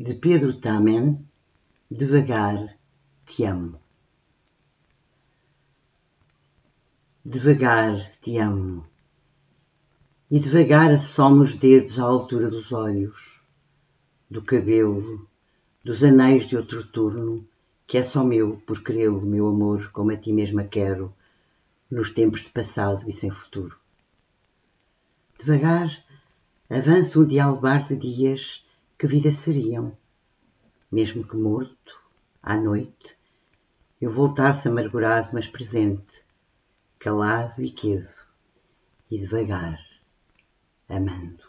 de Pedro Tamen, devagar te amo. Devagar te amo. E devagar assomo os dedos à altura dos olhos, do cabelo, dos anéis de outro turno, que é só meu por querê-lo, meu amor, como a ti mesma quero, nos tempos de passado e sem futuro. Devagar avanço um dialbar de dias que vida seriam, mesmo que morto, à noite, eu voltasse amargurado, mas presente, calado e quedo, e devagar, amando.